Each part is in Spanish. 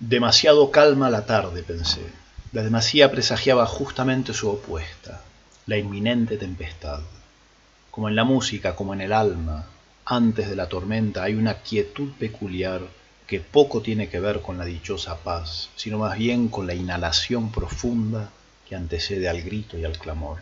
demasiado calma la tarde pensé. La demasía presagiaba justamente su opuesta la inminente tempestad. Como en la música como en el alma antes de la tormenta hay una quietud peculiar que poco tiene que ver con la dichosa paz sino más bien con la inhalación profunda que antecede al grito y al clamor.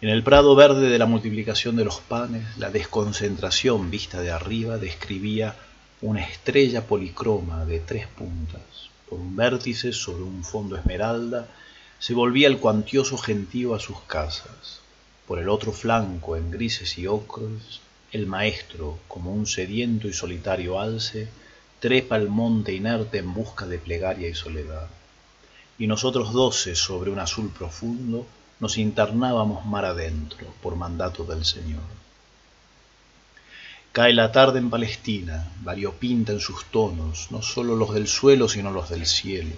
En el prado verde de la multiplicación de los panes la desconcentración vista de arriba describía una estrella policroma de tres puntas por un vértice sobre un fondo esmeralda se volvía el cuantioso gentío a sus casas. Por el otro flanco en grises y ocres el maestro como un sediento y solitario alce trepa el monte inerte en busca de plegaria y soledad. Y nosotros doce sobre un azul profundo nos internábamos mar adentro por mandato del señor cae la tarde en palestina variopinta en sus tonos no sólo los del suelo sino los del cielo.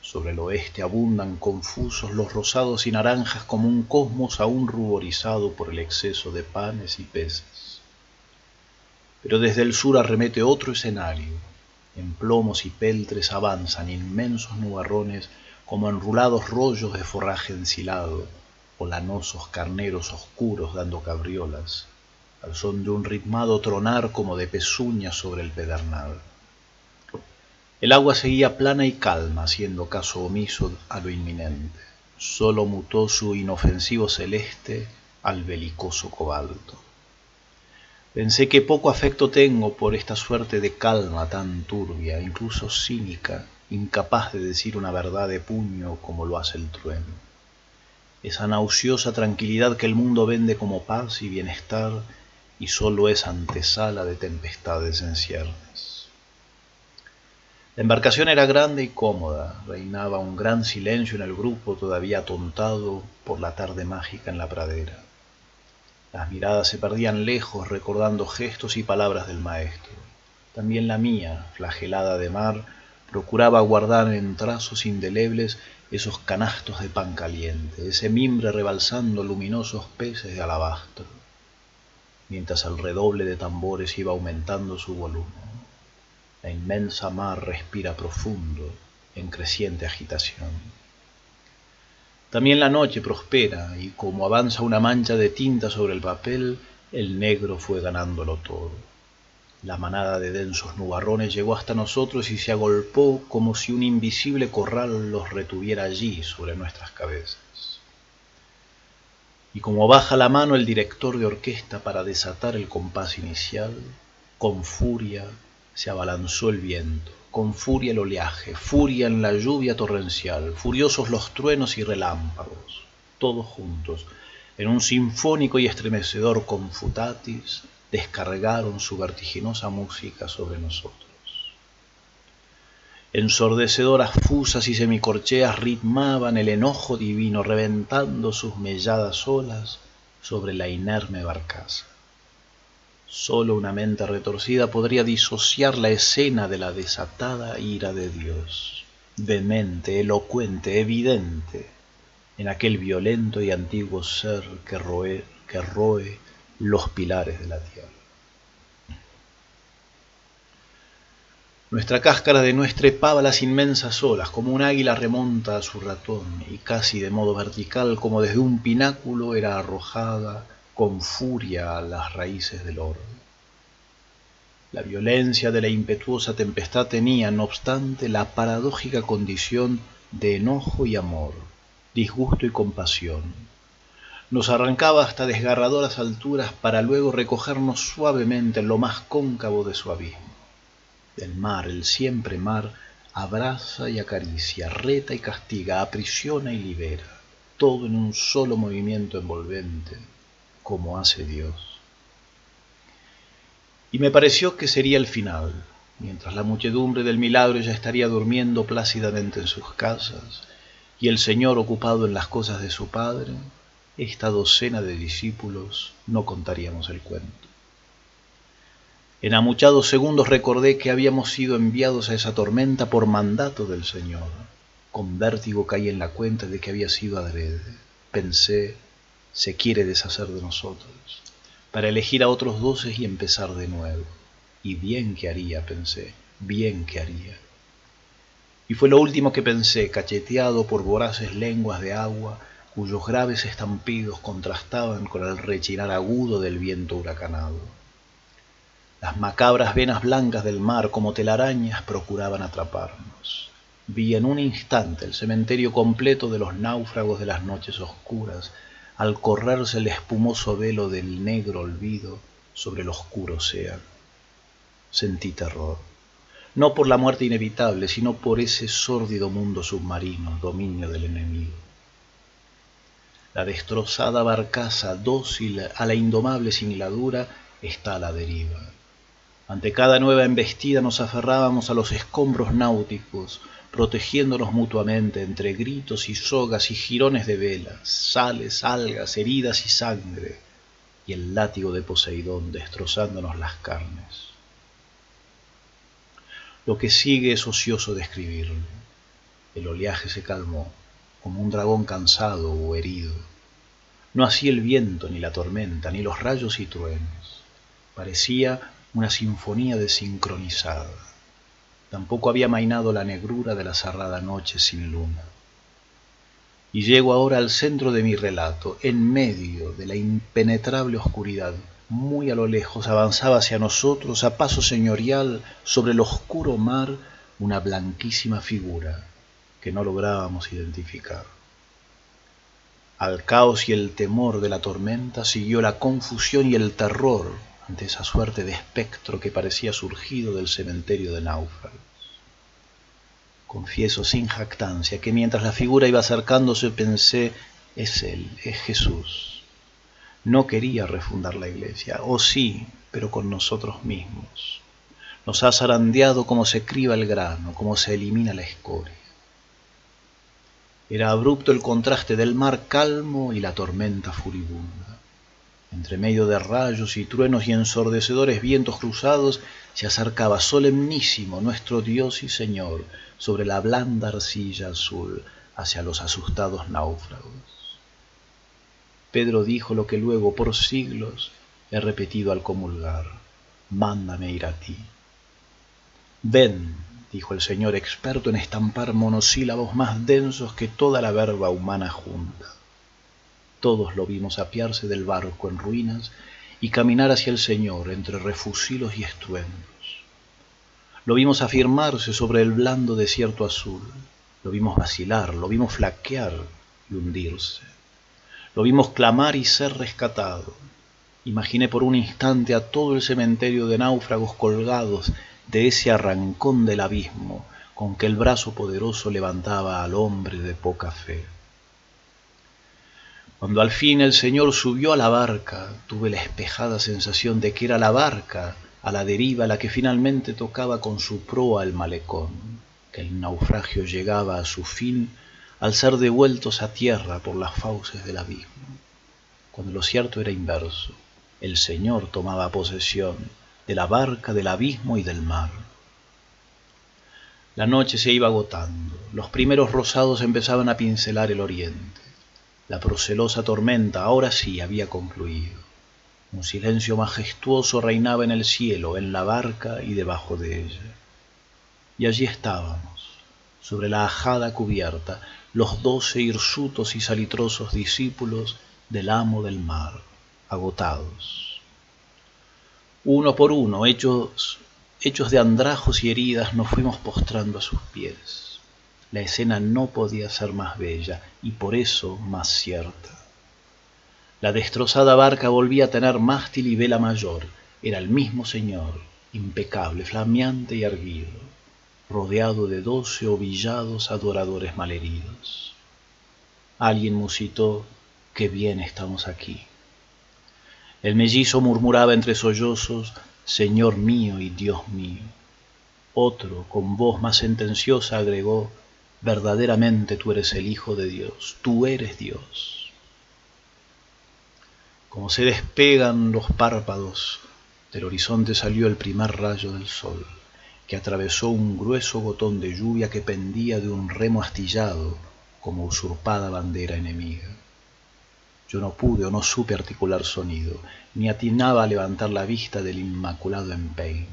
Sobre el oeste abundan confusos los rosados y naranjas como un cosmos aún ruborizado por el exceso de panes y peces. Pero desde el sur arremete otro escenario. En plomos y peltres avanzan inmensos nubarrones como enrulados rollos de forraje ensilado o lanosos carneros oscuros dando cabriolas al son de un ritmado tronar como de pezuñas sobre el pedernal. El agua seguía plana y calma haciendo caso omiso a lo inminente. Sólo mutó su inofensivo celeste al belicoso cobalto. Pensé que poco afecto tengo por esta suerte de calma tan turbia incluso cínica incapaz de decir una verdad de puño como lo hace el trueno. Esa nauseosa tranquilidad que el mundo vende como paz y bienestar y sólo es antesala de tempestades en ciernes. La embarcación era grande y cómoda reinaba un gran silencio en el grupo todavía atontado por la tarde mágica en la pradera. Las miradas se perdían lejos recordando gestos y palabras del maestro. También la mía flagelada de mar procuraba guardar en trazos indelebles esos canastos de pan caliente ese mimbre rebalsando luminosos peces de alabastro mientras el redoble de tambores iba aumentando su volumen. La inmensa mar respira profundo en creciente agitación. También la noche prospera y como avanza una mancha de tinta sobre el papel el negro fue ganándolo todo. La manada de densos nubarrones llegó hasta nosotros y se agolpó como si un invisible corral los retuviera allí sobre nuestras cabezas y como baja la mano el director de orquesta para desatar el compás inicial con furia se abalanzó el viento con furia el oleaje furia en la lluvia torrencial furiosos los truenos y relámpagos todos juntos. En un sinfónico y estremecedor confutatis descargaron su vertiginosa música sobre nosotros ensordecedoras fusas y semicorcheas ritmaban el enojo divino reventando sus melladas olas sobre la inerme barcaza. Sólo una mente retorcida podría disociar la escena de la desatada ira de dios. Demente elocuente evidente en aquel violento y antiguo ser que roe, que roe los pilares de la tierra nuestra cáscara de nuez trepaba las inmensas olas como un águila remonta a su ratón y casi de modo vertical como desde un pináculo era arrojada con furia a las raíces del orbe. La violencia de la impetuosa tempestad tenía no obstante la paradójica condición de enojo y amor disgusto y compasión. Nos arrancaba hasta desgarradoras alturas para luego recogernos suavemente en lo más cóncavo de su abismo el mar el siempre mar abraza y acaricia reta y castiga aprisiona y libera. Todo en un solo movimiento envolvente como hace dios. Y me pareció que sería el final mientras la muchedumbre del milagro ya estaría durmiendo plácidamente en sus casas y el señor ocupado en las cosas de su padre esta docena de discípulos no contaríamos el cuento en amuchados segundos recordé que habíamos sido enviados a esa tormenta por mandato del señor con vértigo caí en la cuenta de que había sido adrede pensé se quiere deshacer de nosotros para elegir a otros doce y empezar de nuevo y bien que haría pensé bien que haría. Y fue lo último que pensé, cacheteado por voraces lenguas de agua, cuyos graves estampidos contrastaban con el rechinar agudo del viento huracanado. Las macabras venas blancas del mar, como telarañas, procuraban atraparnos. Vi en un instante el cementerio completo de los náufragos de las noches oscuras, al correrse el espumoso velo del negro olvido sobre el oscuro océano. Sentí terror no por la muerte inevitable, sino por ese sórdido mundo submarino, dominio del enemigo. La destrozada barcaza, dócil a la indomable singladura, está a la deriva. Ante cada nueva embestida nos aferrábamos a los escombros náuticos, protegiéndonos mutuamente entre gritos y sogas y jirones de velas, sales, algas, heridas y sangre, y el látigo de Poseidón destrozándonos las carnes. Lo que sigue es ocioso describirlo. El oleaje se calmó, como un dragón cansado o herido. No hacía el viento, ni la tormenta, ni los rayos y truenos. Parecía una sinfonía desincronizada. Tampoco había mainado la negrura de la cerrada noche sin luna. Y llego ahora al centro de mi relato, en medio de la impenetrable oscuridad muy a lo lejos avanzaba hacia nosotros a paso señorial sobre el oscuro mar una blanquísima figura que no lográbamos identificar. Al caos y el temor de la tormenta siguió la confusión y el terror ante esa suerte de espectro que parecía surgido del cementerio de náufragos. Confieso sin jactancia que mientras la figura iba acercándose pensé, es él, es Jesús no quería refundar la iglesia, o sí, pero con nosotros mismos. Nos ha zarandeado como se criba el grano, como se elimina la escoria. Era abrupto el contraste del mar calmo y la tormenta furibunda. Entre medio de rayos y truenos y ensordecedores vientos cruzados, se acercaba solemnísimo nuestro Dios y Señor sobre la blanda arcilla azul hacia los asustados náufragos. Pedro dijo lo que luego por siglos he repetido al comulgar, mándame ir a ti. Ven, dijo el Señor experto en estampar monosílabos más densos que toda la verba humana junta. Todos lo vimos apiarse del barco en ruinas y caminar hacia el Señor entre refusilos y estruendos. Lo vimos afirmarse sobre el blando desierto azul, lo vimos vacilar, lo vimos flaquear y hundirse. Lo vimos clamar y ser rescatado. Imaginé por un instante a todo el cementerio de náufragos colgados de ese arrancón del abismo con que el brazo poderoso levantaba al hombre de poca fe. Cuando al fin el Señor subió a la barca, tuve la espejada sensación de que era la barca a la deriva la que finalmente tocaba con su proa el malecón, que el naufragio llegaba a su fin al ser devueltos a tierra por las fauces del abismo, cuando lo cierto era inverso. El Señor tomaba posesión de la barca del abismo y del mar. La noche se iba agotando, los primeros rosados empezaban a pincelar el oriente. La procelosa tormenta ahora sí había concluido. Un silencio majestuoso reinaba en el cielo, en la barca y debajo de ella. Y allí estábamos, sobre la ajada cubierta, los doce hirsutos y salitrosos discípulos del amo del mar, agotados. Uno por uno, hechos, hechos de andrajos y heridas, nos fuimos postrando a sus pies. La escena no podía ser más bella y por eso más cierta. La destrozada barca volvía a tener mástil y vela mayor. Era el mismo señor, impecable, flameante y erguido rodeado de doce ovillados adoradores malheridos. Alguien musitó, qué bien estamos aquí. El mellizo murmuraba entre sollozos, Señor mío y Dios mío. Otro, con voz más sentenciosa, agregó, verdaderamente tú eres el Hijo de Dios, tú eres Dios. Como se despegan los párpados, del horizonte salió el primer rayo del sol que atravesó un grueso botón de lluvia que pendía de un remo astillado como usurpada bandera enemiga. Yo no pude o no supe articular sonido, ni atinaba a levantar la vista del inmaculado empeine.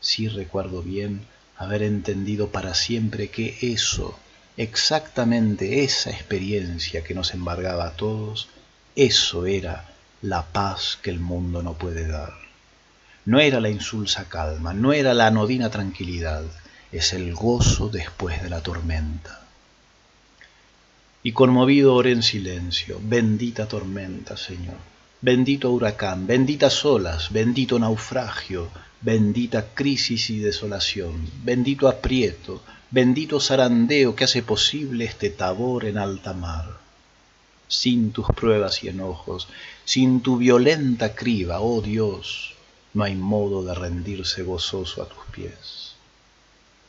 sí recuerdo bien haber entendido para siempre que eso, exactamente esa experiencia que nos embargaba a todos, eso era la paz que el mundo no puede dar. No era la insulsa calma, no era la anodina tranquilidad, es el gozo después de la tormenta. Y conmovido oré en silencio, bendita tormenta, Señor, bendito huracán, benditas olas, bendito naufragio, bendita crisis y desolación, bendito aprieto, bendito zarandeo que hace posible este tabor en alta mar. Sin tus pruebas y enojos, sin tu violenta criba, oh Dios, no hay modo de rendirse gozoso a tus pies.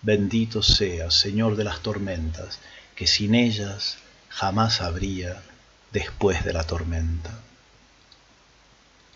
Bendito seas, Señor de las tormentas, que sin ellas jamás habría después de la tormenta.